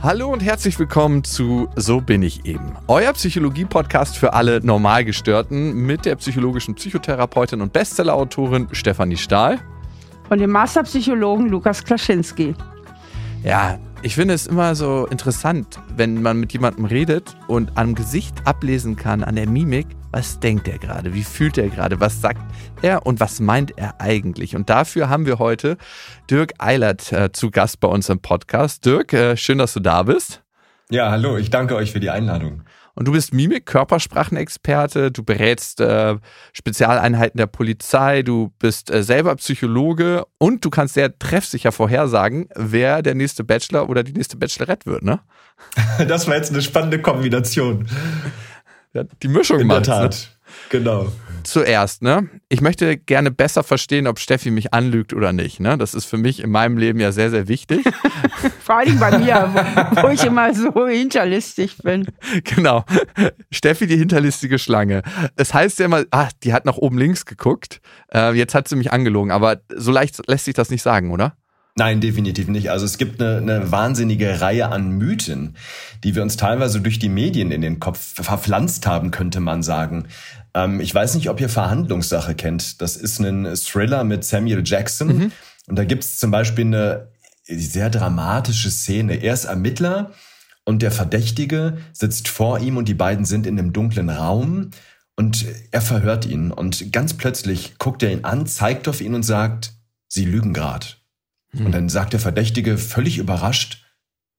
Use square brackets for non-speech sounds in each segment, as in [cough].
Hallo und herzlich willkommen zu So bin ich eben. Euer Psychologie-Podcast für alle Normalgestörten mit der psychologischen Psychotherapeutin und Bestsellerautorin Stefanie Stahl. Und dem Masterpsychologen Lukas Klaschinski. Ja, ich finde es immer so interessant, wenn man mit jemandem redet und am Gesicht ablesen kann, an der Mimik, was denkt er gerade, wie fühlt er gerade, was sagt er und was meint er eigentlich. Und dafür haben wir heute Dirk Eilert äh, zu Gast bei uns im Podcast. Dirk, äh, schön, dass du da bist. Ja, hallo, ich danke euch für die Einladung. Und du bist Mimik, Körpersprachenexperte, du berätst äh, Spezialeinheiten der Polizei, du bist äh, selber Psychologe und du kannst sehr treffsicher vorhersagen, wer der nächste Bachelor oder die nächste Bachelorette wird, ne? [laughs] Das war jetzt eine spannende Kombination. Die Mischung In der macht's, Ne? Tat. Genau. Zuerst, ne? Ich möchte gerne besser verstehen, ob Steffi mich anlügt oder nicht, ne? Das ist für mich in meinem Leben ja sehr, sehr wichtig. [laughs] Vor allem bei mir, wo, wo ich immer so hinterlistig bin. genau. Steffi, die hinterlistige Schlange. Es heißt ja immer, ah, die hat nach oben links geguckt. Äh, jetzt hat sie mich angelogen, aber so leicht lässt sich das nicht sagen, oder? Nein, definitiv nicht. Also es gibt eine, eine wahnsinnige Reihe an Mythen, die wir uns teilweise durch die Medien in den Kopf verpflanzt haben, könnte man sagen. Ähm, ich weiß nicht, ob ihr Verhandlungssache kennt. Das ist ein Thriller mit Samuel Jackson. Und da gibt es zum Beispiel eine sehr dramatische Szene. Er ist Ermittler und der Verdächtige sitzt vor ihm und die beiden sind in einem dunklen Raum und er verhört ihn. Und ganz plötzlich guckt er ihn an, zeigt auf ihn und sagt, Sie lügen grad. Und dann sagt der Verdächtige völlig überrascht,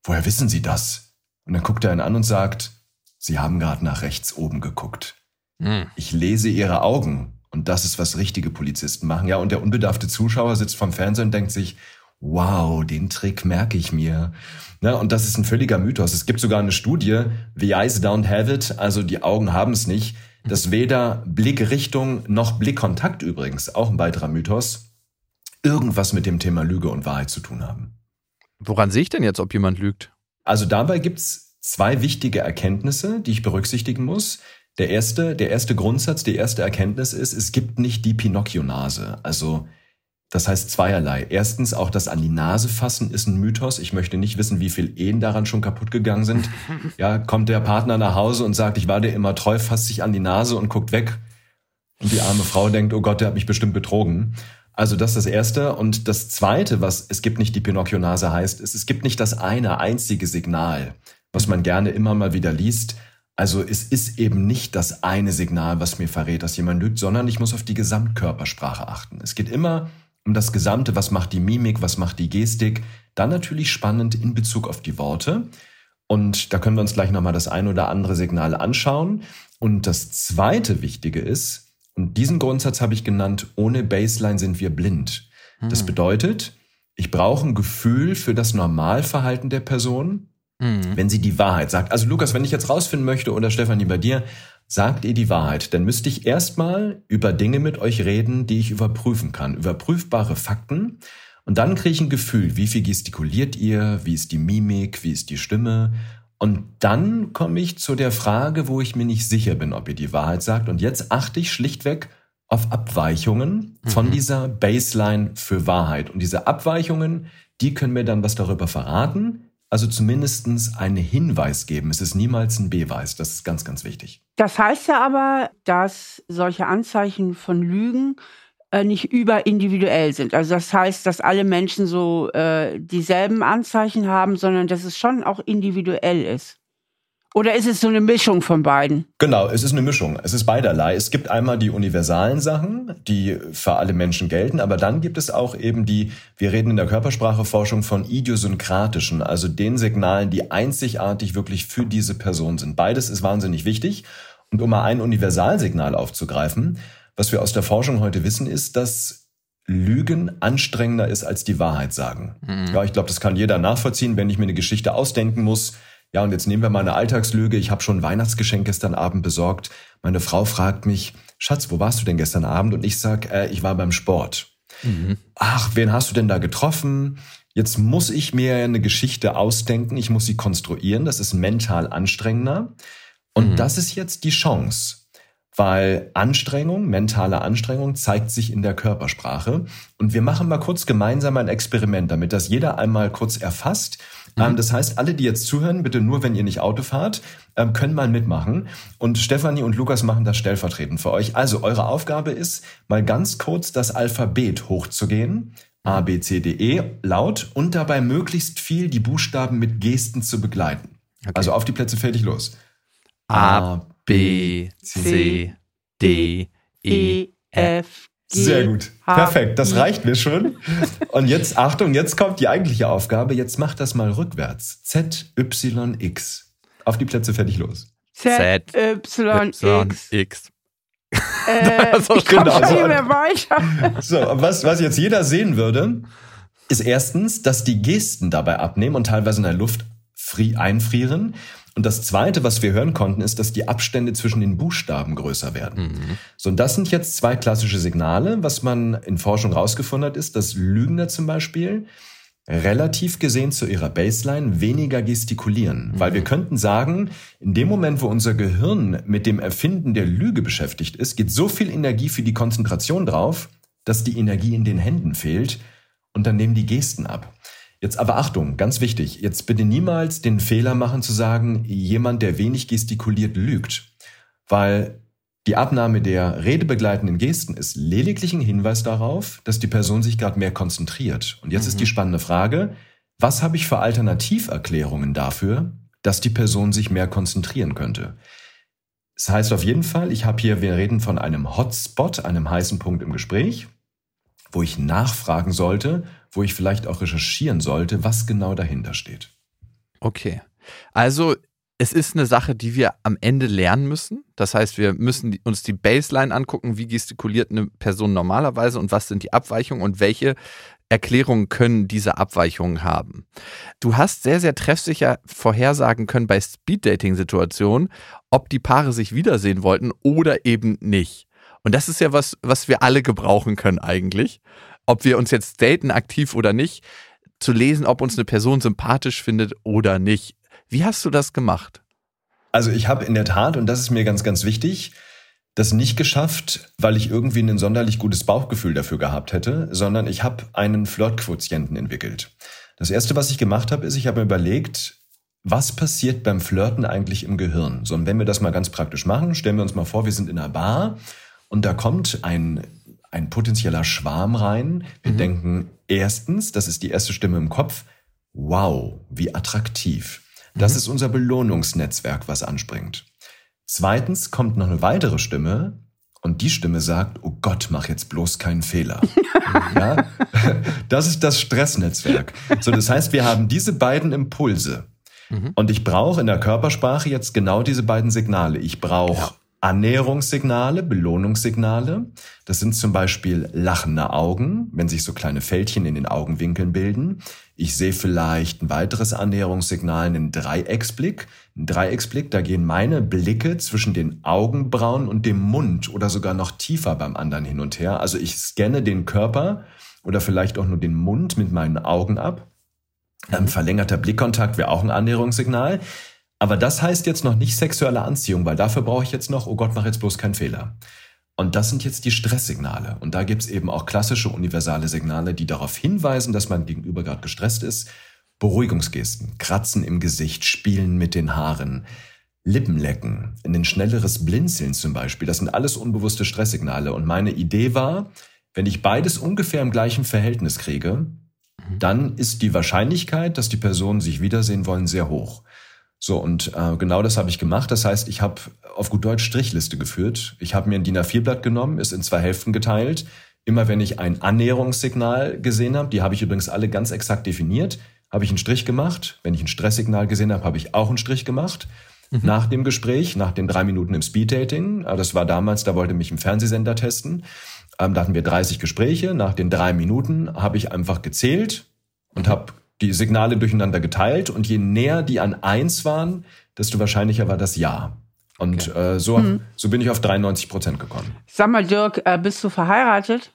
woher wissen Sie das? Und dann guckt er ihn an und sagt, Sie haben gerade nach rechts oben geguckt. Hm. Ich lese Ihre Augen. Und das ist, was richtige Polizisten machen. Ja, und der unbedarfte Zuschauer sitzt vom Fernseher und denkt sich, wow, den Trick merke ich mir. Ja, und das ist ein völliger Mythos. Es gibt sogar eine Studie, The Eyes Don't Have It, also die Augen haben es nicht, dass weder Blickrichtung noch Blickkontakt übrigens, auch ein weiterer Mythos, irgendwas mit dem Thema Lüge und Wahrheit zu tun haben. Woran sehe ich denn jetzt, ob jemand lügt? Also dabei gibt's zwei wichtige Erkenntnisse, die ich berücksichtigen muss. Der erste, der erste Grundsatz, die erste Erkenntnis ist, es gibt nicht die Pinocchio-Nase. Also das heißt zweierlei. Erstens, auch das an die Nase fassen ist ein Mythos. Ich möchte nicht wissen, wie viel Ehen daran schon kaputt gegangen sind. [laughs] Ja, kommt der Partner nach Hause und sagt, ich war dir immer treu, fasst sich an die Nase und guckt weg. Und die arme Frau denkt, oh Gott, der hat mich bestimmt betrogen. Also das ist das Erste. Und das Zweite, was es gibt nicht die Pinocchio-Nase heißt, ist, es gibt nicht das eine einzige Signal, was man gerne immer mal wieder liest. Also es ist eben nicht das eine Signal, was mir verrät, dass jemand lügt, sondern ich muss auf die Gesamtkörpersprache achten. Es geht immer um das Gesamte, was macht die Mimik, was macht die Gestik. Dann natürlich spannend in Bezug auf die Worte. Und da können wir uns gleich nochmal das ein oder andere Signal anschauen. Und das zweite Wichtige ist, und diesen Grundsatz habe ich genannt, ohne Baseline sind wir blind. Das bedeutet, ich brauche ein Gefühl für das Normalverhalten der Person, wenn sie die Wahrheit sagt. Also Lukas, wenn ich jetzt rausfinden möchte oder Stefanie bei dir, sagt ihr die Wahrheit, dann müsste ich erstmal über Dinge mit euch reden, die ich überprüfen kann, überprüfbare Fakten. Und dann kriege ich ein Gefühl, wie viel gestikuliert ihr, wie ist die Mimik, wie ist die Stimme. Und dann komme ich zu der Frage, wo ich mir nicht sicher bin, ob ihr die Wahrheit sagt. Und jetzt achte ich schlichtweg auf Abweichungen von dieser Baseline für Wahrheit. Und diese Abweichungen, die können mir dann was darüber verraten. Also zumindestens einen Hinweis geben. Es ist niemals ein Beweis. Das ist ganz, ganz wichtig. Das heißt ja aber, dass solche Anzeichen von Lügen nicht überindividuell sind. Also das heißt, dass alle Menschen so äh, dieselben Anzeichen haben, sondern dass es schon auch individuell ist. Oder ist es so eine Mischung von beiden? Genau, es ist eine Mischung. Es ist beiderlei. Es gibt einmal die universalen Sachen, die für alle Menschen gelten, aber dann gibt es auch eben die, wir reden in der Körperspracheforschung von idiosynkratischen, also den Signalen, die einzigartig wirklich für diese Person sind. Beides ist wahnsinnig wichtig. Und um mal ein Universalsignal aufzugreifen, was wir aus der Forschung heute wissen, ist, dass Lügen anstrengender ist als die Wahrheit sagen. Ja, ich glaube, das kann jeder nachvollziehen, wenn ich mir eine Geschichte ausdenken muss. Ja, und jetzt nehmen wir mal eine Alltagslüge. Ich habe schon ein Weihnachtsgeschenk gestern Abend besorgt. Meine Frau fragt mich, Schatz, wo warst du denn gestern Abend? Und ich sag, äh, ich war beim Sport. Ach, wen hast du denn da getroffen? Jetzt muss ich mir eine Geschichte ausdenken, ich muss sie konstruieren. Das ist mental anstrengender. Und das ist jetzt die Chance. Weil Anstrengung, mentale Anstrengung zeigt sich in der Körpersprache. Und wir machen mal kurz gemeinsam ein Experiment, damit das jeder einmal kurz erfasst. Mhm. Ähm, das heißt, alle, die jetzt zuhören, bitte nur, wenn ihr nicht Auto fahrt, ähm, können mal mitmachen. Und Stefanie und Lukas machen das stellvertretend für euch. Also eure Aufgabe ist, mal ganz kurz das Alphabet hochzugehen. A, B, C, D, E laut und dabei möglichst viel die Buchstaben mit Gesten zu begleiten. Okay. Also auf die Plätze fertig los. A, B, C, D, E, F, G. Sehr gut. Perfekt. Das reicht mir schon. Und jetzt, Achtung, jetzt kommt die eigentliche Aufgabe. Jetzt mach das mal rückwärts. Z, Y, X. Auf die Plätze fertig los. Z, Y, X. X. Äh, [laughs] ich komme genau. nicht mehr weiter. So, was, was jetzt jeder sehen würde, ist erstens, dass die Gesten dabei abnehmen und teilweise in der Luft einfrieren. Und das Zweite, was wir hören konnten, ist, dass die Abstände zwischen den Buchstaben größer werden. Mhm. So, und das sind jetzt zwei klassische Signale. Was man in Forschung rausgefunden hat, ist, dass Lügner zum Beispiel relativ gesehen zu ihrer Baseline weniger gestikulieren. Mhm. Weil wir könnten sagen, in dem Moment, wo unser Gehirn mit dem Erfinden der Lüge beschäftigt ist, geht so viel Energie für die Konzentration drauf, dass die Energie in den Händen fehlt und dann nehmen die Gesten ab. Jetzt aber Achtung, ganz wichtig, jetzt bitte niemals den Fehler machen zu sagen, jemand, der wenig gestikuliert, lügt. Weil die Abnahme der redebegleitenden Gesten ist lediglich ein Hinweis darauf, dass die Person sich gerade mehr konzentriert. Und jetzt mhm. ist die spannende Frage, was habe ich für Alternativerklärungen dafür, dass die Person sich mehr konzentrieren könnte? Das heißt auf jeden Fall, ich habe hier, wir reden von einem Hotspot, einem heißen Punkt im Gespräch, wo ich nachfragen sollte, wo ich vielleicht auch recherchieren sollte, was genau dahinter steht. Okay. Also es ist eine Sache, die wir am Ende lernen müssen. Das heißt, wir müssen uns die Baseline angucken, wie gestikuliert eine Person normalerweise und was sind die Abweichungen und welche Erklärungen können diese Abweichungen haben. Du hast sehr, sehr treffsicher vorhersagen können bei Speed-Dating-Situationen, ob die Paare sich wiedersehen wollten oder eben nicht. Und das ist ja was, was wir alle gebrauchen können eigentlich. Ob wir uns jetzt daten aktiv oder nicht, zu lesen, ob uns eine Person sympathisch findet oder nicht. Wie hast du das gemacht? Also ich habe in der Tat, und das ist mir ganz, ganz wichtig, das nicht geschafft, weil ich irgendwie ein sonderlich gutes Bauchgefühl dafür gehabt hätte, sondern ich habe einen Flirtquotienten entwickelt. Das Erste, was ich gemacht habe, ist, ich habe mir überlegt, was passiert beim Flirten eigentlich im Gehirn? So, und wenn wir das mal ganz praktisch machen, stellen wir uns mal vor, wir sind in einer Bar und da kommt ein, ein potenzieller Schwarm rein. Wir mhm. denken erstens, das ist die erste Stimme im Kopf, wow, wie attraktiv. Das mhm. ist unser Belohnungsnetzwerk, was anspringt. Zweitens kommt noch eine weitere Stimme und die Stimme sagt, oh Gott, mach jetzt bloß keinen Fehler. [laughs] ja? Das ist das Stressnetzwerk. So, das heißt, wir haben diese beiden Impulse. Mhm. Und ich brauche in der Körpersprache jetzt genau diese beiden Signale. Ich brauche ja. Annäherungssignale, Belohnungssignale. Das sind zum Beispiel lachende Augen, wenn sich so kleine Fältchen in den Augenwinkeln bilden. Ich sehe vielleicht ein weiteres Annäherungssignal, einen Dreiecksblick. Ein Dreiecksblick, da gehen meine Blicke zwischen den Augenbrauen und dem Mund oder sogar noch tiefer beim anderen hin und her. Also ich scanne den Körper oder vielleicht auch nur den Mund mit meinen Augen ab. Ein verlängerter Blickkontakt wäre auch ein Annäherungssignal. Aber das heißt jetzt noch nicht sexuelle Anziehung, weil dafür brauche ich jetzt noch, oh Gott, mach jetzt bloß keinen Fehler. Und das sind jetzt die Stresssignale. Und da gibt's eben auch klassische universale Signale, die darauf hinweisen, dass mein Gegenüber gerade gestresst ist. Beruhigungsgesten, Kratzen im Gesicht, Spielen mit den Haaren, Lippenlecken, ein schnelleres Blinzeln zum Beispiel. Das sind alles unbewusste Stresssignale. Und meine Idee war, wenn ich beides ungefähr im gleichen Verhältnis kriege, mhm. dann ist die Wahrscheinlichkeit, dass die Personen sich wiedersehen wollen, sehr hoch. So, und äh, genau das habe ich gemacht. Das heißt, ich habe auf gut Deutsch Strichliste geführt. Ich habe mir ein DIN A4-Blatt genommen, ist in zwei Hälften geteilt. Immer wenn ich ein Annäherungssignal gesehen habe, die habe ich übrigens alle ganz exakt definiert, habe ich einen Strich gemacht. Wenn ich ein Stresssignal gesehen habe, habe ich auch einen Strich gemacht. Mhm. Nach dem Gespräch, nach den drei Minuten im Speeddating, äh, das war damals, da wollte mich ein Fernsehsender testen, ähm, da hatten wir 30 Gespräche. Nach den drei Minuten habe ich einfach gezählt und habe die Signale durcheinander geteilt und je näher die an eins waren, desto wahrscheinlicher war das Ja. Und okay. äh, so, hm. so bin ich auf 93 Prozent gekommen. Sag mal, Dirk, äh, bist du verheiratet?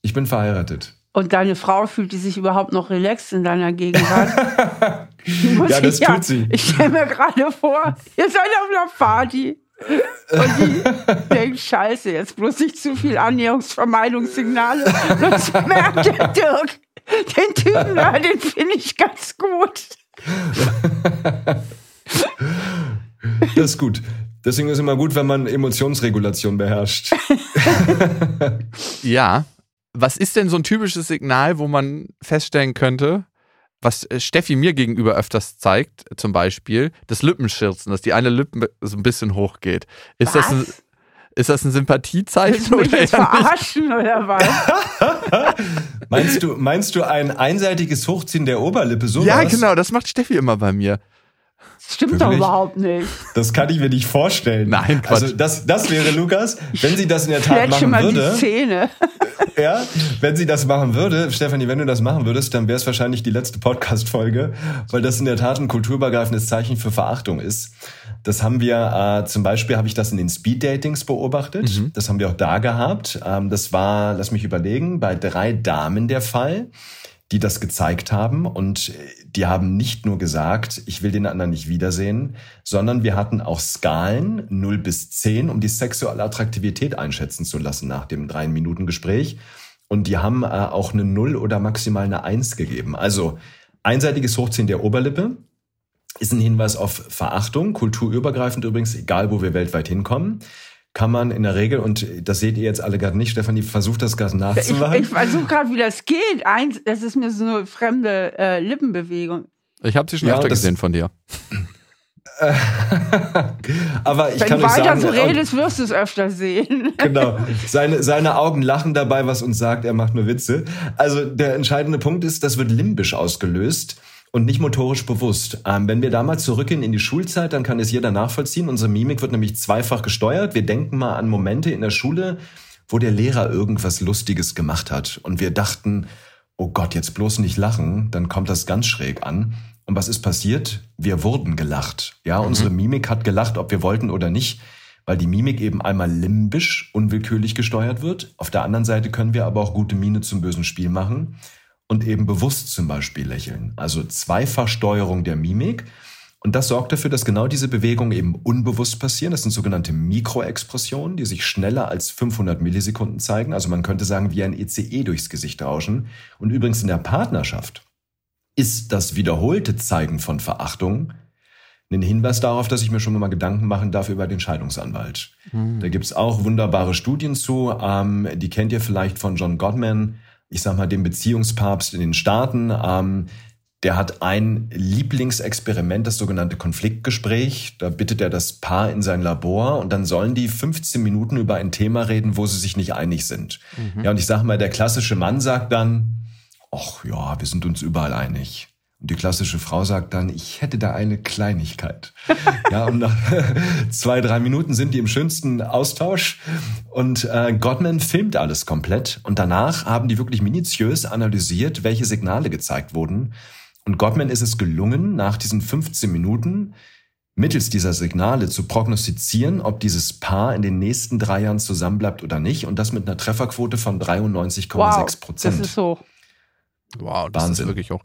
Ich bin verheiratet. Und deine Frau fühlt die sich überhaupt noch relaxed in deiner Gegenwart? [laughs] ja, das ja, tut sie. Ich stelle mir gerade vor, ihr seid auf einer Party. Und die [laughs] denkt, scheiße, jetzt bloß nicht zu viel Annäherungsvermeidungssignale. Das merkt der Dirk. [laughs] Den Typen da, den finde ich ganz gut. [laughs] das ist gut. Deswegen ist es immer gut, wenn man Emotionsregulation beherrscht. [laughs] ja. Was ist denn so ein typisches Signal, wo man feststellen könnte, was äh, Steffi mir gegenüber öfters zeigt, zum Beispiel, das Lippenschirzen, dass die eine Lippe so ein bisschen hochgeht. Ist was? das ein, ist das ein Sympathiezeichen? Willst du mich jetzt verarschen oder was? [laughs] meinst, du, meinst du ein einseitiges Hochziehen der Oberlippe? Sowas? Ja, genau, das macht Steffi immer bei mir. Das stimmt Wirklich? doch überhaupt nicht. Das kann ich mir nicht vorstellen. Nein, Quatsch. Also das, das wäre Lukas, wenn sie das in der Tat machen mal würde. Die Zähne. [laughs] Ja, wenn sie das machen würde, Stefanie, wenn du das machen würdest, dann wäre es wahrscheinlich die letzte Podcast-Folge, weil das in der Tat ein kulturübergreifendes Zeichen für Verachtung ist. Das haben wir, äh, zum Beispiel habe ich das in den Speed-Datings beobachtet. Mhm. Das haben wir auch da gehabt. Ähm, das war, lass mich überlegen, bei drei Damen der Fall die das gezeigt haben und die haben nicht nur gesagt, ich will den anderen nicht wiedersehen, sondern wir hatten auch Skalen 0 bis 10, um die sexuelle Attraktivität einschätzen zu lassen nach dem drei Minuten Gespräch. Und die haben äh, auch eine 0 oder maximal eine 1 gegeben. Also einseitiges Hochziehen der Oberlippe ist ein Hinweis auf Verachtung, kulturübergreifend übrigens, egal wo wir weltweit hinkommen kann man in der Regel, und das seht ihr jetzt alle gerade nicht, Stefanie versucht das gerade nachzumachen. Ich, ich versuche gerade, wie das geht. Eins, das ist mir so eine fremde äh, Lippenbewegung. Ich habe sie schon ja, öfter gesehen von dir. [laughs] Aber ich Wenn kann du weiter sagen, so redest, wirst du es öfter sehen. [laughs] genau. Seine, seine Augen lachen dabei, was uns sagt, er macht nur Witze. Also der entscheidende Punkt ist, das wird limbisch ausgelöst und nicht motorisch bewusst. Ähm, wenn wir damals zurückgehen in die Schulzeit, dann kann es jeder nachvollziehen. Unsere Mimik wird nämlich zweifach gesteuert. Wir denken mal an Momente in der Schule, wo der Lehrer irgendwas Lustiges gemacht hat und wir dachten, oh Gott, jetzt bloß nicht lachen, dann kommt das ganz schräg an. Und was ist passiert? Wir wurden gelacht. Ja, mhm. unsere Mimik hat gelacht, ob wir wollten oder nicht, weil die Mimik eben einmal limbisch unwillkürlich gesteuert wird. Auf der anderen Seite können wir aber auch gute Miene zum bösen Spiel machen und eben bewusst zum Beispiel lächeln. Also Zweifachsteuerung der Mimik. Und das sorgt dafür, dass genau diese Bewegungen eben unbewusst passieren. Das sind sogenannte Mikroexpressionen, die sich schneller als 500 Millisekunden zeigen. Also man könnte sagen, wie ein ECE e durchs Gesicht rauschen. Und übrigens in der Partnerschaft ist das wiederholte Zeigen von Verachtung ein Hinweis darauf, dass ich mir schon mal Gedanken machen darf über den Scheidungsanwalt. Mhm. Da gibt's auch wunderbare Studien zu. Ähm, die kennt ihr vielleicht von John Gottman ich sag mal, dem Beziehungspapst in den Staaten. Ähm, der hat ein Lieblingsexperiment, das sogenannte Konfliktgespräch. Da bittet er das Paar in sein Labor und dann sollen die 15 Minuten über ein Thema reden, wo sie sich nicht einig sind. Mhm. Ja, und ich sag mal, der klassische Mann sagt dann, ach ja, wir sind uns überall einig. Und die klassische Frau sagt dann, ich hätte da eine Kleinigkeit. [laughs] ja, und nach [laughs] zwei, drei Minuten sind die im schönsten Austausch. Und äh, Gottman filmt alles komplett. Und danach haben die wirklich minutiös analysiert, welche Signale gezeigt wurden. Und Gottman ist es gelungen, nach diesen 15 Minuten mittels dieser Signale zu prognostizieren, ob dieses Paar in den nächsten drei Jahren zusammenbleibt oder nicht. Und das mit einer Trefferquote von 93,6 Prozent. Wow, das ist hoch. Wow, das Wahnsinn. ist wirklich hoch.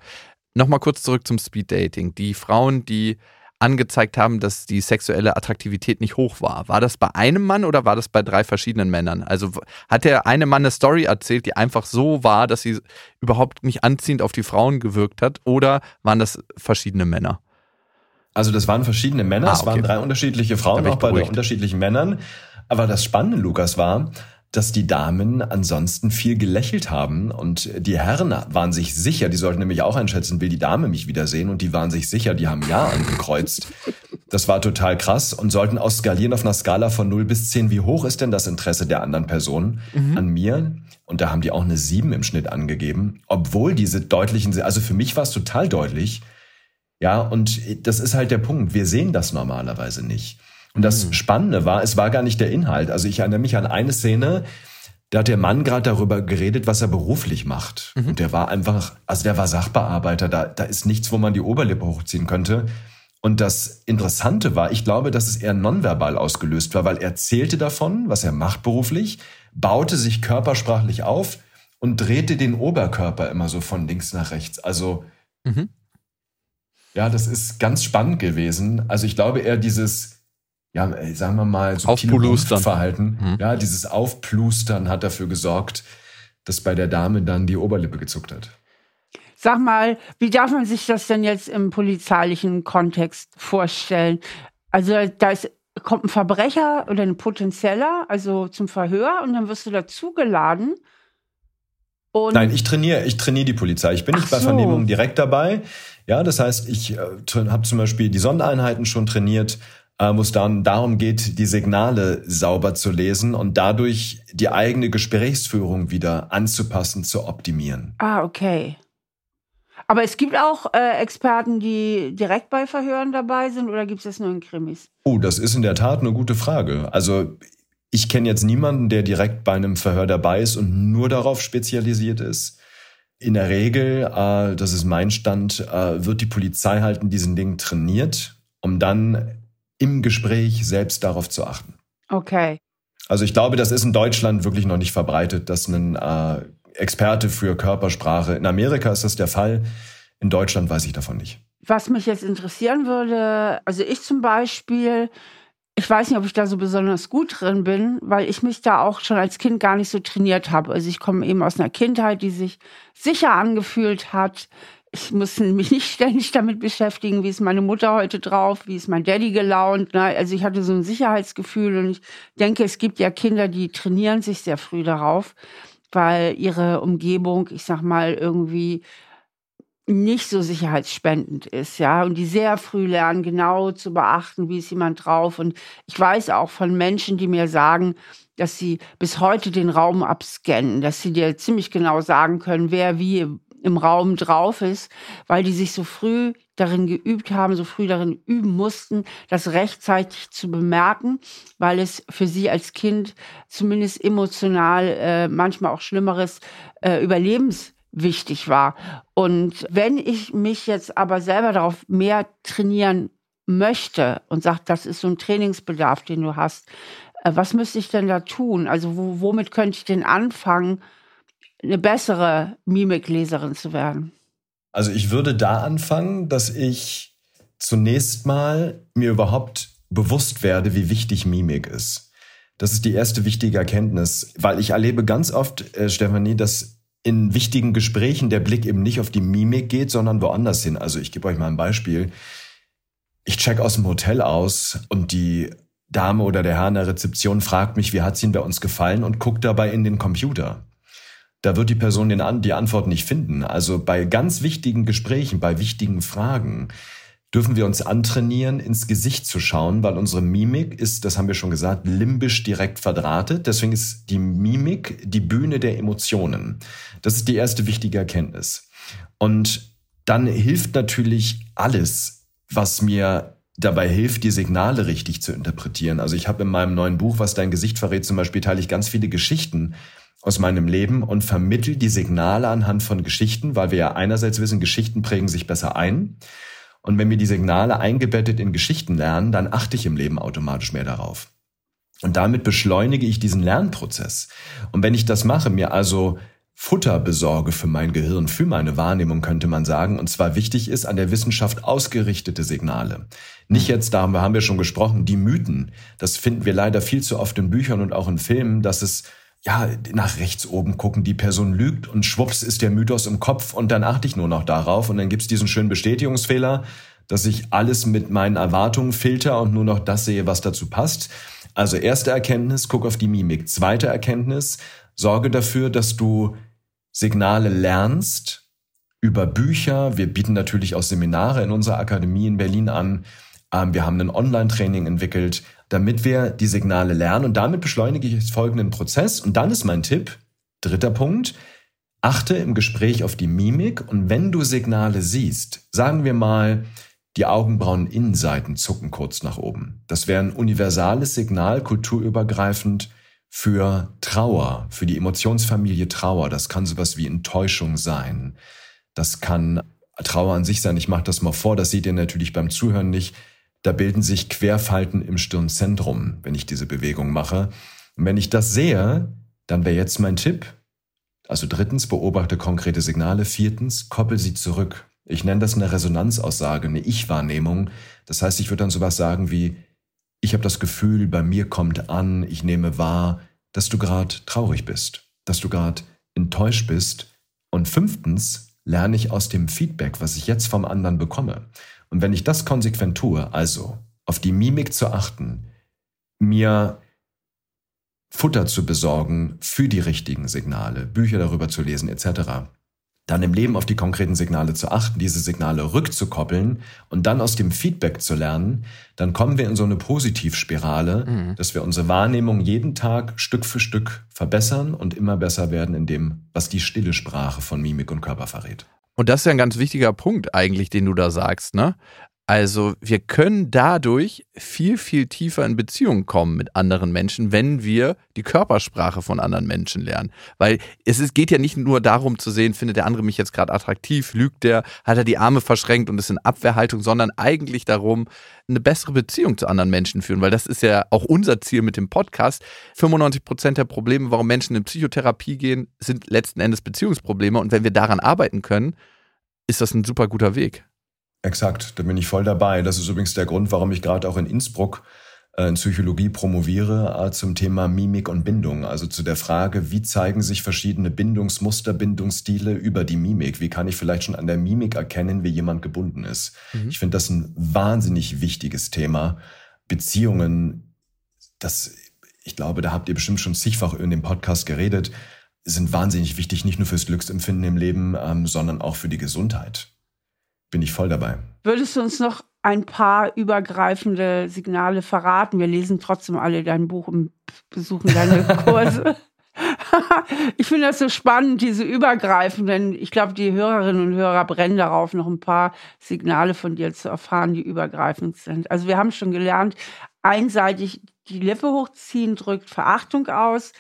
Nochmal kurz zurück zum Speeddating. Die Frauen, die angezeigt haben, dass die sexuelle Attraktivität nicht hoch war. War das bei einem Mann oder war das bei drei verschiedenen Männern? Also hat der eine Mann eine Story erzählt, die einfach so war, dass sie überhaupt nicht anziehend auf die Frauen gewirkt hat? Oder waren das verschiedene Männer? Also das waren verschiedene Männer, ah, okay. es waren drei unterschiedliche Frauen, auch bei den unterschiedlichen Männern. Aber das Spannende, Lukas, war, dass die Damen ansonsten viel gelächelt haben und die Herren waren sich sicher, die sollten nämlich auch einschätzen, will die Dame mich wiedersehen und die waren sich sicher, die haben Ja angekreuzt. Das war total krass und sollten auch skalieren auf einer Skala von 0 bis 10. Wie hoch ist denn das Interesse der anderen Person mhm. an mir? Und da haben die auch eine 7 im Schnitt angegeben, obwohl diese deutlichen, also für mich war es total deutlich. Ja, und das ist halt der Punkt. Wir sehen das normalerweise nicht. Und das mhm. Spannende war, es war gar nicht der Inhalt. Also ich erinnere mich an eine Szene, da hat der Mann gerade darüber geredet, was er beruflich macht. Mhm. Und der war einfach, also der war Sachbearbeiter, da, da ist nichts, wo man die Oberlippe hochziehen könnte. Und das Interessante war, ich glaube, dass es eher nonverbal ausgelöst war, weil er erzählte davon, was er macht beruflich, baute sich körpersprachlich auf und drehte den Oberkörper immer so von links nach rechts. Also, mhm. ja, das ist ganz spannend gewesen. Also ich glaube eher dieses, ja, sagen wir mal, subtile Verhalten, mhm. ja, dieses Aufplustern hat dafür gesorgt, dass bei der Dame dann die Oberlippe gezuckt hat. Sag mal, wie darf man sich das denn jetzt im polizeilichen Kontext vorstellen? Also da ist, kommt ein Verbrecher oder ein Potenzieller, also zum Verhör und dann wirst du dazugeladen. Und Nein, ich trainiere, ich trainiere die Polizei. Ich bin nicht bei so. Vernehmungen direkt dabei. Ja, das heißt, ich äh, habe zum Beispiel die Sondereinheiten schon trainiert, äh, wo es dann darum geht, die Signale sauber zu lesen und dadurch die eigene Gesprächsführung wieder anzupassen, zu optimieren. Ah, okay. Aber es gibt auch äh, Experten, die direkt bei Verhören dabei sind oder gibt es das nur in Krimis? Oh, das ist in der Tat eine gute Frage. Also ich kenne jetzt niemanden, der direkt bei einem Verhör dabei ist und nur darauf spezialisiert ist. In der Regel, äh, das ist mein Stand, äh, wird die Polizei halt in diesen Dingen trainiert, um dann im Gespräch selbst darauf zu achten. Okay. Also ich glaube, das ist in Deutschland wirklich noch nicht verbreitet, dass ein äh, Experte für Körpersprache, in Amerika ist das der Fall, in Deutschland weiß ich davon nicht. Was mich jetzt interessieren würde, also ich zum Beispiel ich weiß nicht, ob ich da so besonders gut drin bin, weil ich mich da auch schon als Kind gar nicht so trainiert habe. Also ich komme eben aus einer Kindheit, die sich sicher angefühlt hat. Ich musste mich nicht ständig damit beschäftigen, wie ist meine Mutter heute drauf, wie ist mein Daddy gelaunt. Ne? Also ich hatte so ein Sicherheitsgefühl und ich denke, es gibt ja Kinder, die trainieren sich sehr früh darauf, weil ihre Umgebung, ich sag mal, irgendwie nicht so sicherheitsspendend ist, ja, und die sehr früh lernen, genau zu beachten, wie ist jemand drauf. Und ich weiß auch von Menschen, die mir sagen, dass sie bis heute den Raum abscannen, dass sie dir ziemlich genau sagen können, wer wie im Raum drauf ist, weil die sich so früh darin geübt haben, so früh darin üben mussten, das rechtzeitig zu bemerken, weil es für sie als Kind zumindest emotional äh, manchmal auch Schlimmeres äh, Überlebens wichtig war. Und wenn ich mich jetzt aber selber darauf mehr trainieren möchte und sage, das ist so ein Trainingsbedarf, den du hast, äh, was müsste ich denn da tun? Also wo, womit könnte ich denn anfangen, eine bessere Mimikleserin zu werden? Also ich würde da anfangen, dass ich zunächst mal mir überhaupt bewusst werde, wie wichtig Mimik ist. Das ist die erste wichtige Erkenntnis, weil ich erlebe ganz oft, äh, Stefanie, dass in wichtigen Gesprächen der Blick eben nicht auf die Mimik geht, sondern woanders hin. Also ich gebe euch mal ein Beispiel. Ich check aus dem Hotel aus und die Dame oder der Herr in der Rezeption fragt mich, wie hat's Ihnen bei uns gefallen und guckt dabei in den Computer. Da wird die Person den, die Antwort nicht finden. Also bei ganz wichtigen Gesprächen, bei wichtigen Fragen, dürfen wir uns antrainieren, ins Gesicht zu schauen, weil unsere Mimik ist, das haben wir schon gesagt, limbisch direkt verdrahtet. Deswegen ist die Mimik die Bühne der Emotionen. Das ist die erste wichtige Erkenntnis. Und dann hilft natürlich alles, was mir dabei hilft, die Signale richtig zu interpretieren. Also ich habe in meinem neuen Buch, was dein Gesicht verrät, zum Beispiel teile ich ganz viele Geschichten aus meinem Leben und vermittel die Signale anhand von Geschichten, weil wir ja einerseits wissen, Geschichten prägen sich besser ein. Und wenn wir die Signale eingebettet in Geschichten lernen, dann achte ich im Leben automatisch mehr darauf. Und damit beschleunige ich diesen Lernprozess. Und wenn ich das mache, mir also Futter besorge für mein Gehirn, für meine Wahrnehmung, könnte man sagen. Und zwar wichtig ist an der Wissenschaft ausgerichtete Signale. Nicht jetzt, darüber haben wir schon gesprochen, die Mythen. Das finden wir leider viel zu oft in Büchern und auch in Filmen, dass es ja, nach rechts oben gucken, die Person lügt und schwupps ist der Mythos im Kopf und dann achte ich nur noch darauf und dann gibt's diesen schönen Bestätigungsfehler, dass ich alles mit meinen Erwartungen filter und nur noch das sehe, was dazu passt. Also erste Erkenntnis, guck auf die Mimik. Zweite Erkenntnis, sorge dafür, dass du Signale lernst über Bücher. Wir bieten natürlich auch Seminare in unserer Akademie in Berlin an. Ähm, wir haben ein Online-Training entwickelt damit wir die Signale lernen. Und damit beschleunige ich folgenden Prozess. Und dann ist mein Tipp, dritter Punkt, achte im Gespräch auf die Mimik. Und wenn du Signale siehst, sagen wir mal, die Augenbrauen-Innenseiten zucken kurz nach oben. Das wäre ein universales Signal, kulturübergreifend für Trauer, für die Emotionsfamilie Trauer. Das kann sowas wie Enttäuschung sein. Das kann Trauer an sich sein. Ich mache das mal vor, das seht ihr natürlich beim Zuhören nicht. Da bilden sich Querfalten im Stirnzentrum, wenn ich diese Bewegung mache. Und wenn ich das sehe, dann wäre jetzt mein Tipp. Also drittens, beobachte konkrete Signale. Viertens, koppel sie zurück. Ich nenne das eine Resonanzaussage, eine Ich-Wahrnehmung. Das heißt, ich würde dann sowas sagen wie, ich habe das Gefühl, bei mir kommt an, ich nehme wahr, dass du gerade traurig bist, dass du gerade enttäuscht bist. Und fünftens, lerne ich aus dem Feedback, was ich jetzt vom anderen bekomme. Und wenn ich das konsequent tue, also auf die Mimik zu achten, mir Futter zu besorgen für die richtigen Signale, Bücher darüber zu lesen etc., dann im Leben auf die konkreten Signale zu achten, diese Signale rückzukoppeln und dann aus dem Feedback zu lernen, dann kommen wir in so eine Positivspirale, mhm. dass wir unsere Wahrnehmung jeden Tag Stück für Stück verbessern und immer besser werden in dem, was die stille Sprache von Mimik und Körper verrät. Und das ist ja ein ganz wichtiger Punkt eigentlich, den du da sagst, ne? Also wir können dadurch viel, viel tiefer in Beziehungen kommen mit anderen Menschen, wenn wir die Körpersprache von anderen Menschen lernen. Weil es ist, geht ja nicht nur darum zu sehen, findet der andere mich jetzt gerade attraktiv, lügt der, hat er die Arme verschränkt und ist in Abwehrhaltung, sondern eigentlich darum, eine bessere Beziehung zu anderen Menschen führen. Weil das ist ja auch unser Ziel mit dem Podcast. 95 Prozent der Probleme, warum Menschen in Psychotherapie gehen, sind letzten Endes Beziehungsprobleme. Und wenn wir daran arbeiten können, ist das ein super guter Weg. Exakt, da bin ich voll dabei. Das ist übrigens der Grund, warum ich gerade auch in Innsbruck äh, in Psychologie promoviere äh, zum Thema Mimik und Bindung. Also zu der Frage, wie zeigen sich verschiedene Bindungsmuster, Bindungsstile über die Mimik? Wie kann ich vielleicht schon an der Mimik erkennen, wie jemand gebunden ist? Mhm. Ich finde das ein wahnsinnig wichtiges Thema. Beziehungen, das, ich glaube, da habt ihr bestimmt schon zigfach in dem Podcast geredet, sind wahnsinnig wichtig, nicht nur fürs Glücksempfinden im Leben, ähm, sondern auch für die Gesundheit bin ich voll dabei. Würdest du uns noch ein paar übergreifende Signale verraten? Wir lesen trotzdem alle dein Buch und besuchen deine [laughs] Kurse. [laughs] ich finde das so spannend, diese übergreifenden. Ich glaube, die Hörerinnen und Hörer brennen darauf, noch ein paar Signale von dir zu erfahren, die übergreifend sind. Also wir haben schon gelernt, einseitig die Lippe hochziehen drückt Verachtung aus.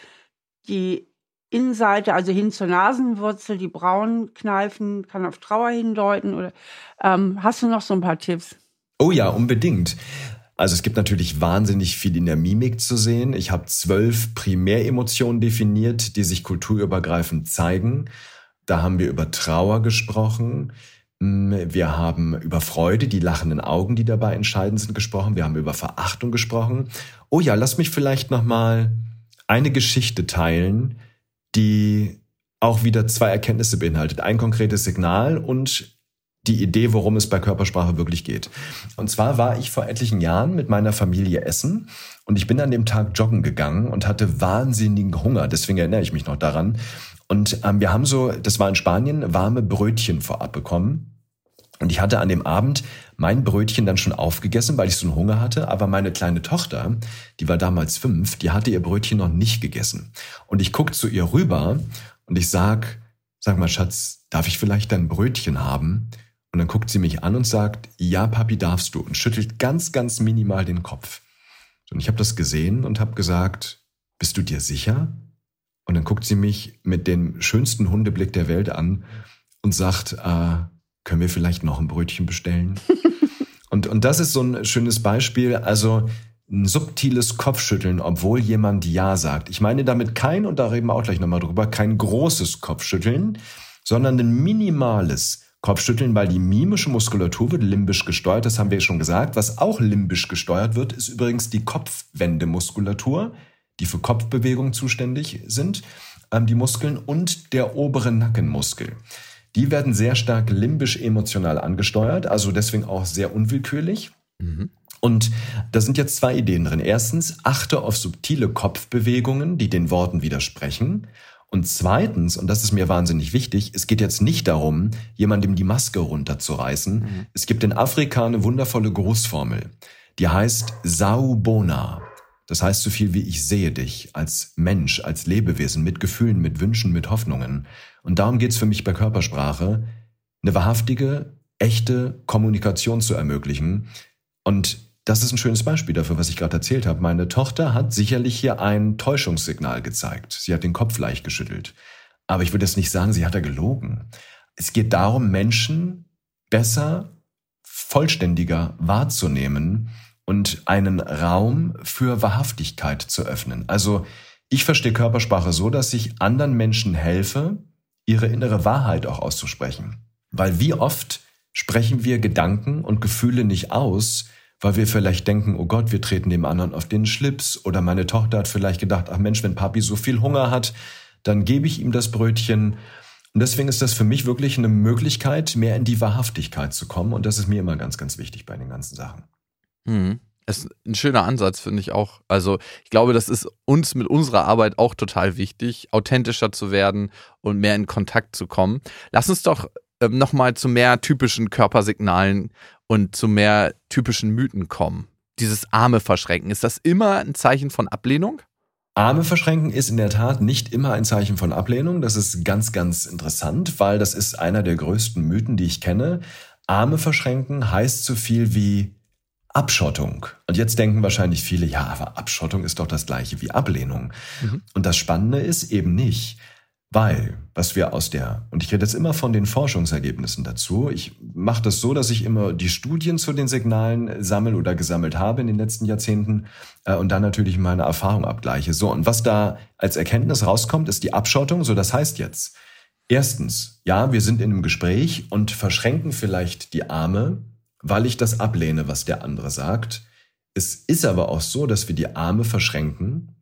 Die Innenseite, also hin zur Nasenwurzel, die Brauen kneifen, kann auf Trauer hindeuten. Oder ähm, hast du noch so ein paar Tipps? Oh ja, unbedingt. Also es gibt natürlich wahnsinnig viel in der Mimik zu sehen. Ich habe zwölf Primäremotionen definiert, die sich kulturübergreifend zeigen. Da haben wir über Trauer gesprochen. Mm, wir haben über Freude, die lachenden Augen, die dabei entscheidend sind, gesprochen. Wir haben über Verachtung gesprochen. Oh ja, lass mich vielleicht noch mal eine Geschichte teilen, die auch wieder zwei Erkenntnisse beinhaltet. Ein konkretes Signal und die Idee, worum es bei Körpersprache wirklich geht. Und zwar war ich vor etlichen Jahren mit meiner Familie essen und ich bin an dem Tag joggen gegangen und hatte wahnsinnigen Hunger. Deswegen erinnere ich mich noch daran. Und ähm, wir haben so, das war in Spanien, warme Brötchen vorab bekommen. Und ich hatte an dem Abend mein Brötchen dann schon aufgegessen, weil ich so einen Hunger hatte. Aber meine kleine Tochter, die war damals fünf, die hatte ihr Brötchen noch nicht gegessen. Und ich guck zu ihr rüber und ich sag, sag mal, Schatz, darf ich vielleicht dein Brötchen haben? Und dann guckt sie mich an und sagt, ja, Papi, darfst du. Und schüttelt ganz, ganz minimal den Kopf. Und ich habe das gesehen und habe gesagt, bist du dir sicher? Und dann guckt sie mich mit dem schönsten Hundeblick der Welt an und sagt, äh, können wir vielleicht noch ein Brötchen bestellen? [laughs] und, und das ist so ein schönes Beispiel. Also ein subtiles Kopfschütteln, obwohl jemand Ja sagt. Ich meine damit kein, und da reden wir auch gleich nochmal drüber, kein großes Kopfschütteln, sondern ein minimales Kopfschütteln, weil die mimische Muskulatur wird limbisch gesteuert, das haben wir schon gesagt. Was auch limbisch gesteuert wird, ist übrigens die Kopfwendemuskulatur, die für Kopfbewegungen zuständig sind, ähm, die Muskeln und der obere Nackenmuskel. Die werden sehr stark limbisch emotional angesteuert, also deswegen auch sehr unwillkürlich. Mhm. Und da sind jetzt zwei Ideen drin. Erstens, achte auf subtile Kopfbewegungen, die den Worten widersprechen. Und zweitens, und das ist mir wahnsinnig wichtig, es geht jetzt nicht darum, jemandem die Maske runterzureißen. Mhm. Es gibt in Afrika eine wundervolle Grußformel, die heißt Saubona. Das heißt so viel wie ich sehe dich als Mensch, als Lebewesen, mit Gefühlen, mit Wünschen, mit Hoffnungen. Und darum geht's für mich bei Körpersprache, eine wahrhaftige, echte Kommunikation zu ermöglichen. Und das ist ein schönes Beispiel dafür, was ich gerade erzählt habe. Meine Tochter hat sicherlich hier ein Täuschungssignal gezeigt. Sie hat den Kopf leicht geschüttelt. Aber ich würde jetzt nicht sagen, sie hat da gelogen. Es geht darum, Menschen besser, vollständiger wahrzunehmen und einen Raum für Wahrhaftigkeit zu öffnen. Also ich verstehe Körpersprache so, dass ich anderen Menschen helfe, ihre innere Wahrheit auch auszusprechen. Weil wie oft sprechen wir Gedanken und Gefühle nicht aus, weil wir vielleicht denken, oh Gott, wir treten dem anderen auf den Schlips oder meine Tochter hat vielleicht gedacht, ach Mensch, wenn Papi so viel Hunger hat, dann gebe ich ihm das Brötchen Und deswegen ist das für mich wirklich eine Möglichkeit, mehr in die Wahrhaftigkeit zu kommen. Und das ist mir immer ganz, ganz wichtig bei den ganzen Sachen. Mhm. Das ist ein schöner Ansatz, finde ich auch. Also ich glaube, das ist uns mit unserer Arbeit auch total wichtig, authentischer zu werden und mehr in Kontakt zu kommen. Lass uns doch ähm, nochmal zu mehr typischen Körpersignalen und zu mehr typischen Mythen kommen. Dieses Arme verschränken, ist das immer ein Zeichen von Ablehnung? Arme verschränken ist in der Tat nicht immer ein Zeichen von Ablehnung. Das ist ganz, ganz interessant, weil das ist einer der größten Mythen, die ich kenne. Arme verschränken heißt so viel wie Abschottung. Und jetzt denken wahrscheinlich viele, ja, aber Abschottung ist doch das gleiche wie Ablehnung. Mhm. Und das Spannende ist eben nicht. Weil, was wir aus der, und ich rede jetzt immer von den Forschungsergebnissen dazu, ich mache das so, dass ich immer die Studien zu den Signalen sammle oder gesammelt habe in den letzten Jahrzehnten äh, und dann natürlich meine Erfahrung abgleiche. So, und was da als Erkenntnis rauskommt, ist die Abschottung. So, das heißt jetzt, erstens, ja, wir sind in einem Gespräch und verschränken vielleicht die Arme, weil ich das ablehne, was der andere sagt. Es ist aber auch so, dass wir die Arme verschränken,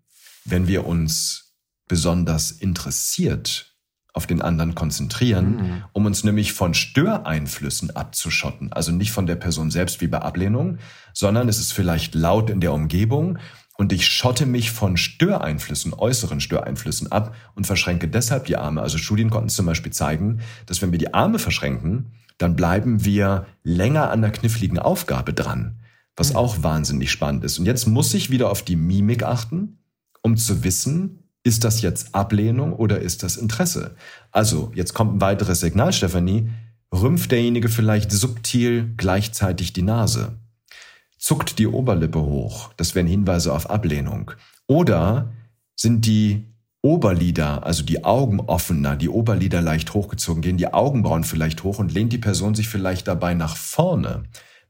wenn wir uns besonders interessiert auf den anderen konzentrieren, mhm. um uns nämlich von Störeinflüssen abzuschotten. Also nicht von der Person selbst wie bei Ablehnung, sondern es ist vielleicht laut in der Umgebung und ich schotte mich von Störeinflüssen, äußeren Störeinflüssen ab und verschränke deshalb die Arme. Also Studien konnten zum Beispiel zeigen, dass wenn wir die Arme verschränken, dann bleiben wir länger an der kniffligen Aufgabe dran, was mhm. auch wahnsinnig spannend ist. Und jetzt muss ich wieder auf die Mimik achten, um zu wissen, ist das jetzt Ablehnung oder ist das Interesse? Also, jetzt kommt ein weiteres Signal, Stefanie. Rümpft derjenige vielleicht subtil gleichzeitig die Nase? Zuckt die Oberlippe hoch? Das wären Hinweise auf Ablehnung. Oder sind die Oberlider, also die Augen offener, die Oberlider leicht hochgezogen, gehen die Augenbrauen vielleicht hoch und lehnt die Person sich vielleicht dabei nach vorne,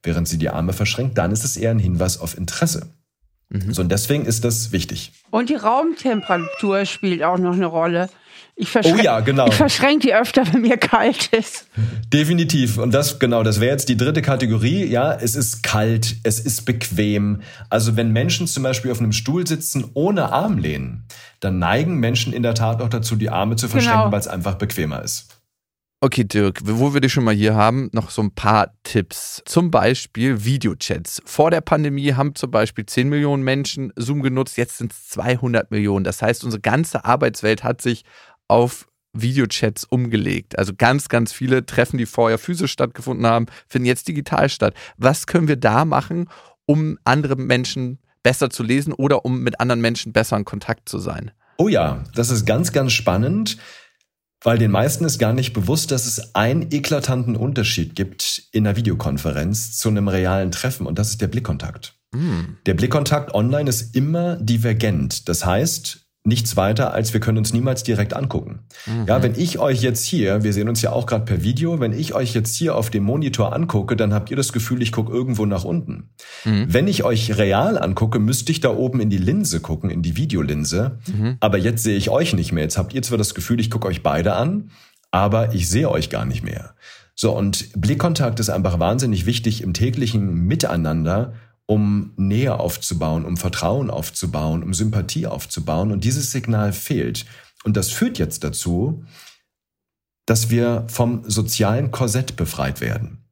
während sie die Arme verschränkt, dann ist es eher ein Hinweis auf Interesse. Mhm. So, und deswegen ist das wichtig. Und die Raumtemperatur spielt auch noch eine Rolle. Ich oh ja, genau. Ich verschränke die öfter, wenn mir kalt ist. Definitiv. Und das, genau, das wäre jetzt die dritte Kategorie. Ja, es ist kalt, es ist bequem. Also wenn Menschen zum Beispiel auf einem Stuhl sitzen ohne Armlehnen, dann neigen Menschen in der Tat auch dazu, die Arme zu verschränken, genau. weil es einfach bequemer ist. Okay, Dirk, wo wir dich schon mal hier haben, noch so ein paar Tipps. Zum Beispiel Videochats. Vor der Pandemie haben zum Beispiel 10 Millionen Menschen Zoom genutzt, jetzt sind es 200 Millionen. Das heißt, unsere ganze Arbeitswelt hat sich auf Videochats umgelegt. Also ganz, ganz viele Treffen, die vorher physisch stattgefunden haben, finden jetzt digital statt. Was können wir da machen, um andere Menschen besser zu lesen oder um mit anderen Menschen besser in Kontakt zu sein? Oh ja, das ist ganz, ganz spannend. Weil den meisten ist gar nicht bewusst, dass es einen eklatanten Unterschied gibt in einer Videokonferenz zu einem realen Treffen und das ist der Blickkontakt. Mm. Der Blickkontakt online ist immer divergent. Das heißt, nichts weiter, als wir können uns niemals direkt angucken. Mhm. Ja, wenn ich euch jetzt hier, wir sehen uns ja auch gerade per Video, wenn ich euch jetzt hier auf dem Monitor angucke, dann habt ihr das Gefühl, ich gucke irgendwo nach unten. Mhm. Wenn ich euch real angucke, müsste ich da oben in die Linse gucken, in die Videolinse. Mhm. Aber jetzt sehe ich euch nicht mehr. Jetzt habt ihr zwar das Gefühl, ich gucke euch beide an, aber ich sehe euch gar nicht mehr. So, und Blickkontakt ist einfach wahnsinnig wichtig im täglichen Miteinander um Nähe aufzubauen, um Vertrauen aufzubauen, um Sympathie aufzubauen. Und dieses Signal fehlt. Und das führt jetzt dazu, dass wir vom sozialen Korsett befreit werden.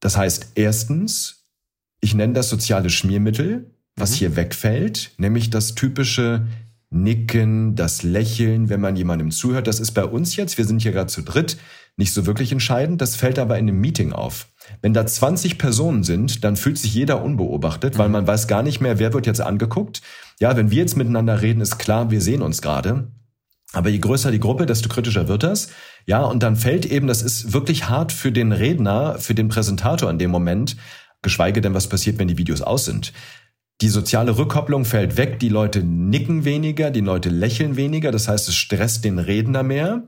Das heißt, erstens, ich nenne das soziale Schmiermittel, was mhm. hier wegfällt, nämlich das typische Nicken, das Lächeln, wenn man jemandem zuhört. Das ist bei uns jetzt, wir sind hier gerade zu dritt, nicht so wirklich entscheidend. Das fällt aber in einem Meeting auf. Wenn da 20 Personen sind, dann fühlt sich jeder unbeobachtet, weil mhm. man weiß gar nicht mehr, wer wird jetzt angeguckt. Ja, wenn wir jetzt miteinander reden, ist klar, wir sehen uns gerade. Aber je größer die Gruppe, desto kritischer wird das. Ja, und dann fällt eben, das ist wirklich hart für den Redner, für den Präsentator in dem Moment, geschweige denn, was passiert, wenn die Videos aus sind. Die soziale Rückkopplung fällt weg, die Leute nicken weniger, die Leute lächeln weniger, das heißt, es stresst den Redner mehr.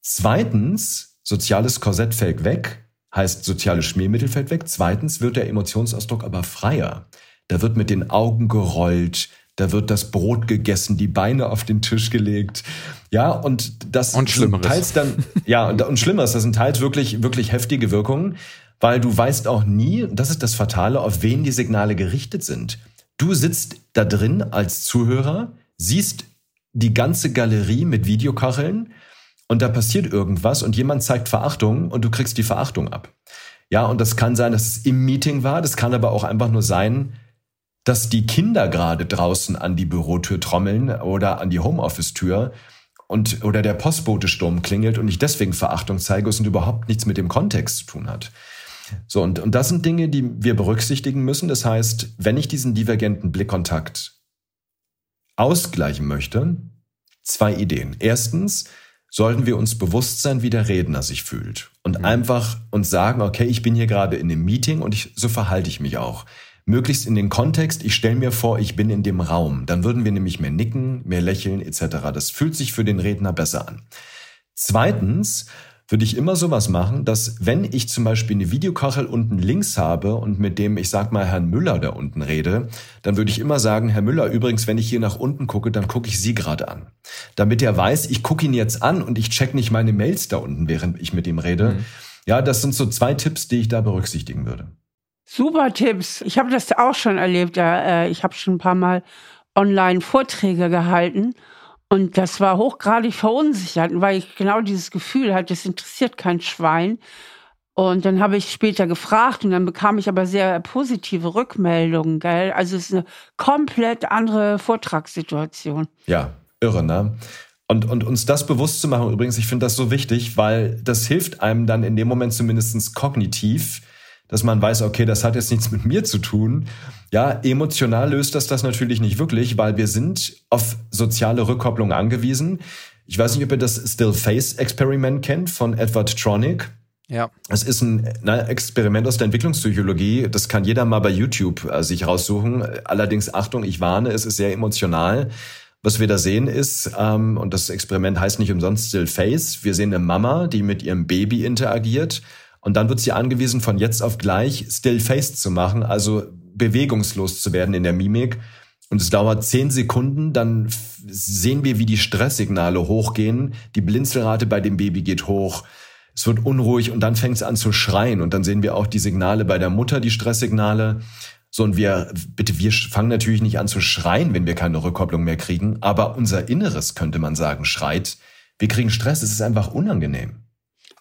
Zweitens, soziales Korsett fällt weg, heißt soziales Schmiermittel fällt weg. Zweitens wird der Emotionsausdruck aber freier. Da wird mit den Augen gerollt, da wird das Brot gegessen, die Beine auf den Tisch gelegt. Ja, und das und sind teils dann, ja, und, und Schlimmeres, das sind teils wirklich, wirklich heftige Wirkungen, weil du weißt auch nie, das ist das Fatale, auf wen die Signale gerichtet sind. Du sitzt da drin als Zuhörer, siehst die ganze Galerie mit Videokacheln und da passiert irgendwas und jemand zeigt Verachtung und du kriegst die Verachtung ab. Ja, und das kann sein, dass es im Meeting war, das kann aber auch einfach nur sein, dass die Kinder gerade draußen an die Bürotür trommeln oder an die Homeoffice-Tür und oder der Postbote Sturm klingelt und ich deswegen Verachtung zeige und überhaupt nichts mit dem Kontext zu tun hat. So, und, und das sind Dinge, die wir berücksichtigen müssen. Das heißt, wenn ich diesen divergenten Blickkontakt ausgleichen möchte, zwei Ideen. Erstens, sollten wir uns bewusst sein, wie der Redner sich fühlt und mhm. einfach uns sagen, okay, ich bin hier gerade in einem Meeting und ich, so verhalte ich mich auch. Möglichst in den Kontext, ich stelle mir vor, ich bin in dem Raum. Dann würden wir nämlich mehr nicken, mehr lächeln etc. Das fühlt sich für den Redner besser an. Zweitens würde ich immer sowas machen, dass wenn ich zum Beispiel eine Videokachel unten links habe und mit dem, ich sag mal, Herrn Müller da unten rede, dann würde ich immer sagen, Herr Müller, übrigens, wenn ich hier nach unten gucke, dann gucke ich Sie gerade an. Damit er weiß, ich gucke ihn jetzt an und ich check nicht meine Mails da unten, während ich mit ihm rede. Mhm. Ja, das sind so zwei Tipps, die ich da berücksichtigen würde. Super Tipps. Ich habe das auch schon erlebt. Ja, äh, ich habe schon ein paar Mal online Vorträge gehalten und das war hochgradig verunsichert, weil ich genau dieses Gefühl hatte, es interessiert kein Schwein. Und dann habe ich später gefragt und dann bekam ich aber sehr positive Rückmeldungen, gell? Also es ist eine komplett andere Vortragssituation. Ja, irre, ne? Und, und uns das bewusst zu machen, übrigens, ich finde das so wichtig, weil das hilft einem dann in dem Moment zumindest kognitiv, dass man weiß, okay, das hat jetzt nichts mit mir zu tun. Ja, emotional löst das das natürlich nicht wirklich, weil wir sind auf soziale Rückkopplung angewiesen. Ich weiß nicht, ob ihr das Still Face Experiment kennt von Edward Tronick. Ja. Es ist ein na, Experiment aus der Entwicklungspsychologie. Das kann jeder mal bei YouTube äh, sich raussuchen. Allerdings, Achtung, ich warne, es ist sehr emotional. Was wir da sehen ist, ähm, und das Experiment heißt nicht umsonst Still Face, wir sehen eine Mama, die mit ihrem Baby interagiert und dann wird sie angewiesen, von jetzt auf gleich still-faced zu machen, also bewegungslos zu werden in der Mimik. Und es dauert zehn Sekunden, dann sehen wir, wie die Stresssignale hochgehen. Die Blinzelrate bei dem Baby geht hoch. Es wird unruhig und dann fängt es an zu schreien. Und dann sehen wir auch die Signale bei der Mutter, die Stresssignale. So, und wir, bitte, wir fangen natürlich nicht an zu schreien, wenn wir keine Rückkopplung mehr kriegen. Aber unser Inneres, könnte man sagen, schreit. Wir kriegen Stress. Es ist einfach unangenehm.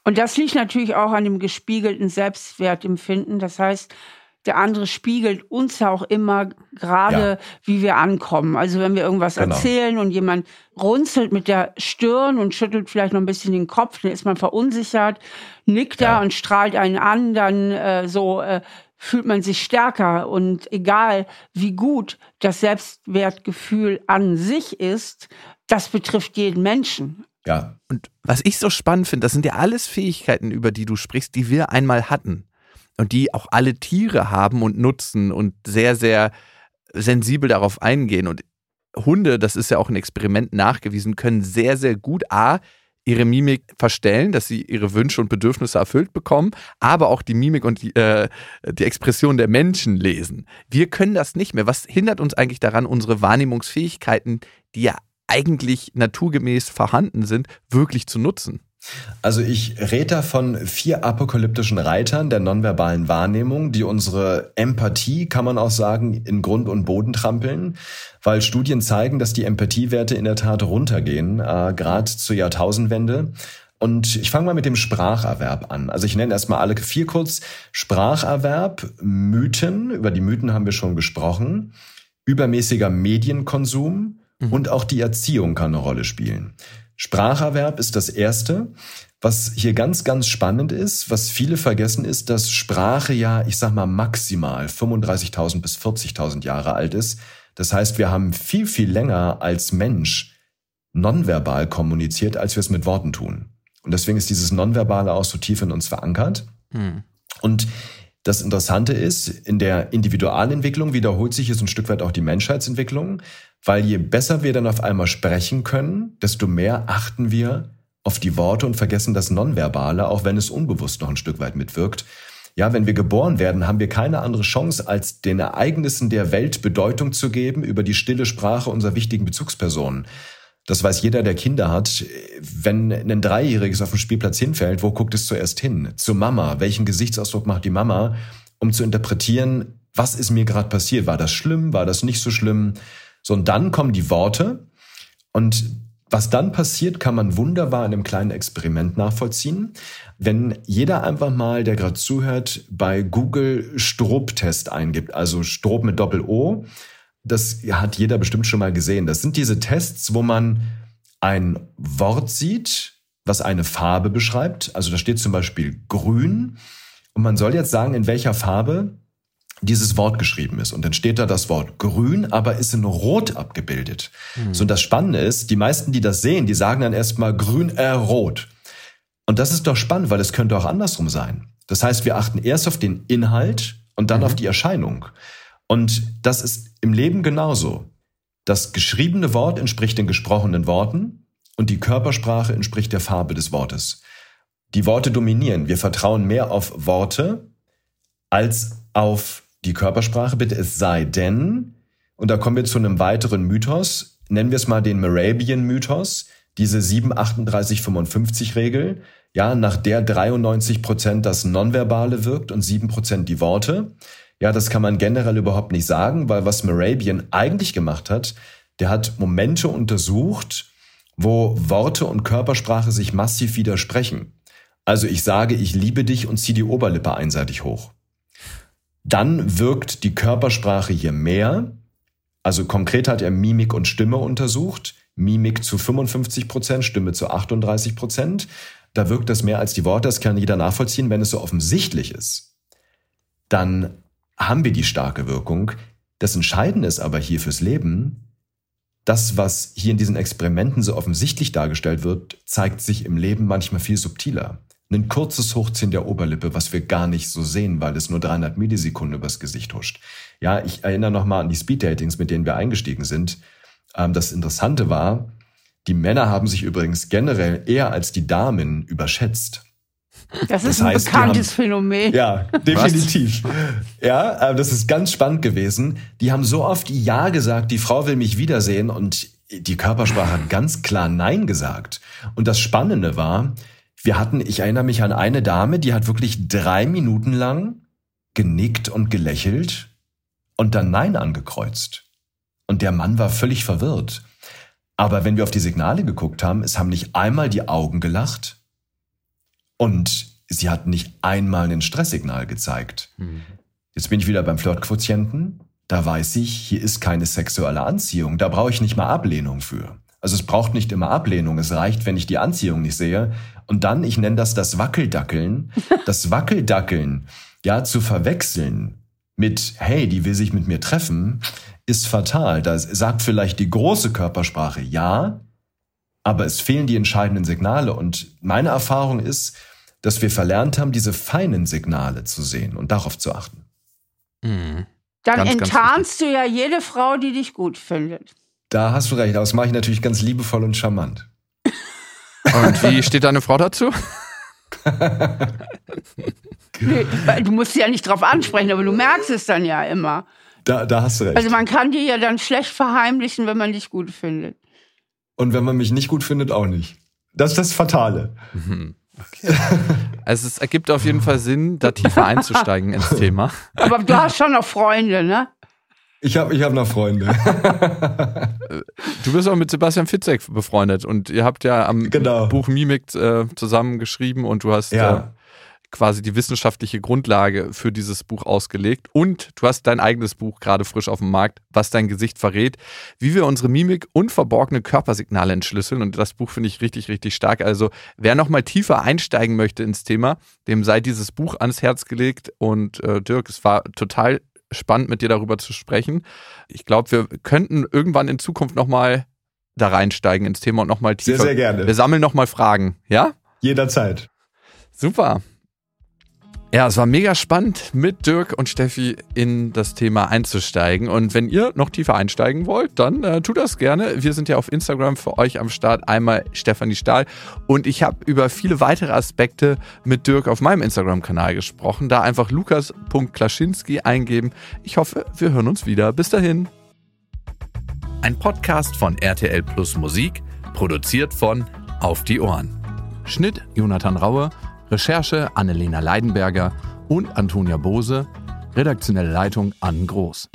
Und das liegt natürlich auch an dem gespiegelten Selbstwertempfinden. Das heißt, der andere spiegelt uns ja auch immer gerade, ja. wie wir ankommen. Also wenn wir irgendwas genau. erzählen und jemand runzelt mit der Stirn und schüttelt vielleicht noch ein bisschen den Kopf, dann ist man verunsichert, nickt ja. da und strahlt einen an, dann äh, so äh, fühlt man sich stärker. Und egal wie gut das Selbstwertgefühl an sich ist, das betrifft jeden Menschen. Ja. Und was ich so spannend finde, das sind ja alles Fähigkeiten, über die du sprichst, die wir einmal hatten. Und die auch alle Tiere haben und nutzen und sehr, sehr sensibel darauf eingehen. Und Hunde, das ist ja auch ein Experiment nachgewiesen, können sehr, sehr gut A, ihre Mimik verstellen, dass sie ihre Wünsche und Bedürfnisse erfüllt bekommen, aber auch die Mimik und die, äh, die Expression der Menschen lesen. Wir können das nicht mehr. Was hindert uns eigentlich daran, unsere Wahrnehmungsfähigkeiten, die ja eigentlich naturgemäß vorhanden sind, wirklich zu nutzen? Also ich rede da von vier apokalyptischen Reitern der nonverbalen Wahrnehmung, die unsere Empathie, kann man auch sagen, in Grund und Boden trampeln, weil Studien zeigen, dass die Empathiewerte in der Tat runtergehen, äh, gerade zur Jahrtausendwende. Und ich fange mal mit dem Spracherwerb an. Also ich nenne erstmal alle vier kurz. Spracherwerb, Mythen, über die Mythen haben wir schon gesprochen, übermäßiger Medienkonsum, Mhm. Und auch die Erziehung kann eine Rolle spielen. Spracherwerb ist das erste. Was hier ganz, ganz spannend ist, was viele vergessen, ist, dass Sprache ja, ich sag mal, maximal 35.000 bis 40.000 Jahre alt ist. Das heißt, wir haben viel, viel länger als Mensch nonverbal kommuniziert, als wir es mit Worten tun. Und deswegen ist dieses Nonverbale auch so tief in uns verankert. Mhm. Und das Interessante ist, in der Individualentwicklung wiederholt sich es ein Stück weit auch die Menschheitsentwicklung, weil je besser wir dann auf einmal sprechen können, desto mehr achten wir auf die Worte und vergessen das Nonverbale, auch wenn es unbewusst noch ein Stück weit mitwirkt. Ja, wenn wir geboren werden, haben wir keine andere Chance, als den Ereignissen der Welt Bedeutung zu geben über die stille Sprache unserer wichtigen Bezugspersonen. Das weiß jeder, der Kinder hat. Wenn ein Dreijähriges auf dem Spielplatz hinfällt, wo guckt es zuerst hin? Zur Mama. Welchen Gesichtsausdruck macht die Mama, um zu interpretieren, was ist mir gerade passiert? War das schlimm? War das nicht so schlimm? So, und dann kommen die Worte. Und Was dann passiert, kann man wunderbar in einem kleinen Experiment nachvollziehen. Wenn jeder einfach mal, der gerade zuhört, bei Google Strob-Test eingibt, also Strob mit Doppel-O, das hat jeder bestimmt schon mal gesehen. Das sind diese Tests, wo man ein Wort sieht, was eine Farbe beschreibt. Also da steht zum Beispiel grün. Und man soll jetzt sagen, in welcher Farbe dieses Wort geschrieben ist. Und dann steht da das Wort grün, aber ist in rot abgebildet. Mhm. So, und das Spannende ist, die meisten, die das sehen, die sagen dann erstmal grün, äh, rot. Und das ist doch spannend, weil es könnte auch andersrum sein. Das heißt, wir achten erst auf den Inhalt und dann mhm. auf die Erscheinung. Und das ist im Leben genauso. Das geschriebene Wort entspricht den gesprochenen Worten und die Körpersprache entspricht der Farbe des Wortes. Die Worte dominieren. Wir vertrauen mehr auf Worte als auf die Körpersprache, bitte, es sei denn, und da kommen wir zu einem weiteren Mythos, nennen wir es mal den Morabian-Mythos, diese 7-38-55-Regel, ja, nach der 93 Prozent das Nonverbale wirkt und 7 Prozent die Worte. Ja, das kann man generell überhaupt nicht sagen, weil was Morabian eigentlich gemacht hat, der hat Momente untersucht, wo Worte und Körpersprache sich massiv widersprechen. Also ich sage, ich liebe dich und ziehe die Oberlippe einseitig hoch. Dann wirkt die Körpersprache hier mehr. Also konkret hat er Mimik und Stimme untersucht. Mimik zu 55 Prozent, Stimme zu 38 Prozent. Da wirkt das mehr als die Worte. Das kann jeder nachvollziehen, wenn es so offensichtlich ist. Dann haben wir die starke Wirkung. Das Entscheidende ist aber hier fürs Leben, das, was hier in diesen Experimenten so offensichtlich dargestellt wird, zeigt sich im Leben manchmal viel subtiler ein kurzes Hochziehen der Oberlippe, was wir gar nicht so sehen, weil es nur 300 Millisekunden übers Gesicht huscht. Ja, ich erinnere nochmal an die Speed-Datings, mit denen wir eingestiegen sind. Ähm, das Interessante war, die Männer haben sich übrigens generell eher als die Damen überschätzt. Das ist das heißt, ein bekanntes haben, Phänomen. Ja, definitiv. ja, äh, das ist ganz spannend gewesen. Die haben so oft Ja gesagt, die Frau will mich wiedersehen und die Körpersprache hat ganz klar Nein gesagt. Und das Spannende war, wir hatten, ich erinnere mich an eine Dame, die hat wirklich drei Minuten lang genickt und gelächelt und dann Nein angekreuzt. Und der Mann war völlig verwirrt. Aber wenn wir auf die Signale geguckt haben, es haben nicht einmal die Augen gelacht und sie hat nicht einmal ein Stresssignal gezeigt. Mhm. Jetzt bin ich wieder beim Flirtquotienten. Da weiß ich, hier ist keine sexuelle Anziehung. Da brauche ich nicht mal Ablehnung für. Also es braucht nicht immer Ablehnung. Es reicht, wenn ich die Anziehung nicht sehe. Und dann, ich nenne das das Wackeldackeln. [laughs] Das Wackeldackeln, ja, zu verwechseln mit, hey, die will sich mit mir treffen, ist fatal. Da sagt vielleicht die große Körpersprache ja, aber es fehlen die entscheidenden Signale. Und meine Erfahrung ist, dass wir verlernt haben, diese feinen Signale zu sehen und darauf zu achten. Mhm. Dann ganz, enttarnst ganz du ja jede Frau, die dich gut findet. Da hast du recht. Aber das mache ich natürlich ganz liebevoll und charmant. Und wie steht deine Frau dazu? nee, du musst sie ja nicht drauf ansprechen, aber du merkst es dann ja immer. Da, da hast du recht. Also man kann dir ja dann schlecht verheimlichen, wenn man dich gut findet. Und wenn man mich nicht gut findet, auch nicht. Das ist das Fatale. Mhm. Okay. Also es ergibt auf jeden Fall Sinn, da tiefer einzusteigen ins Thema. Aber du hast schon noch Freunde, ne? Ich habe ich hab noch Freunde. du bist auch mit Sebastian Fitzek befreundet und ihr habt ja am genau. Buch Mimik äh, zusammen geschrieben und du hast ja. äh, quasi die wissenschaftliche Grundlage für dieses Buch ausgelegt und du hast dein eigenes Buch gerade frisch auf dem Markt, was dein Gesicht verrät, wie wir unsere Mimik und verborgene Körpersignale entschlüsseln und das Buch finde ich richtig, richtig stark. Also wer nochmal tiefer einsteigen möchte ins Thema, dem sei dieses Buch ans Herz gelegt und äh, Dirk, es war total spannend, mit dir darüber zu sprechen. Ich glaube, wir könnten irgendwann in Zukunft nochmal da reinsteigen ins Thema und nochmal tiefer. Sehr, sehr gerne. Wir sammeln nochmal Fragen, ja? Jederzeit. Super. Ja, es war mega spannend, mit Dirk und Steffi in das Thema einzusteigen. Und wenn ihr noch tiefer einsteigen wollt, dann äh, tut das gerne. Wir sind ja auf Instagram für euch am Start. Einmal Stefanie Stahl. Und ich habe über viele weitere Aspekte mit Dirk auf meinem Instagram-Kanal gesprochen. Da einfach lukas.klaschinski eingeben. Ich hoffe, wir hören uns wieder. Bis dahin. Ein Podcast von RTL Plus Musik, produziert von Auf die Ohren. Schnitt Jonathan Raue. Recherche Annelena Leidenberger und Antonia Bose, redaktionelle Leitung Ann Groß.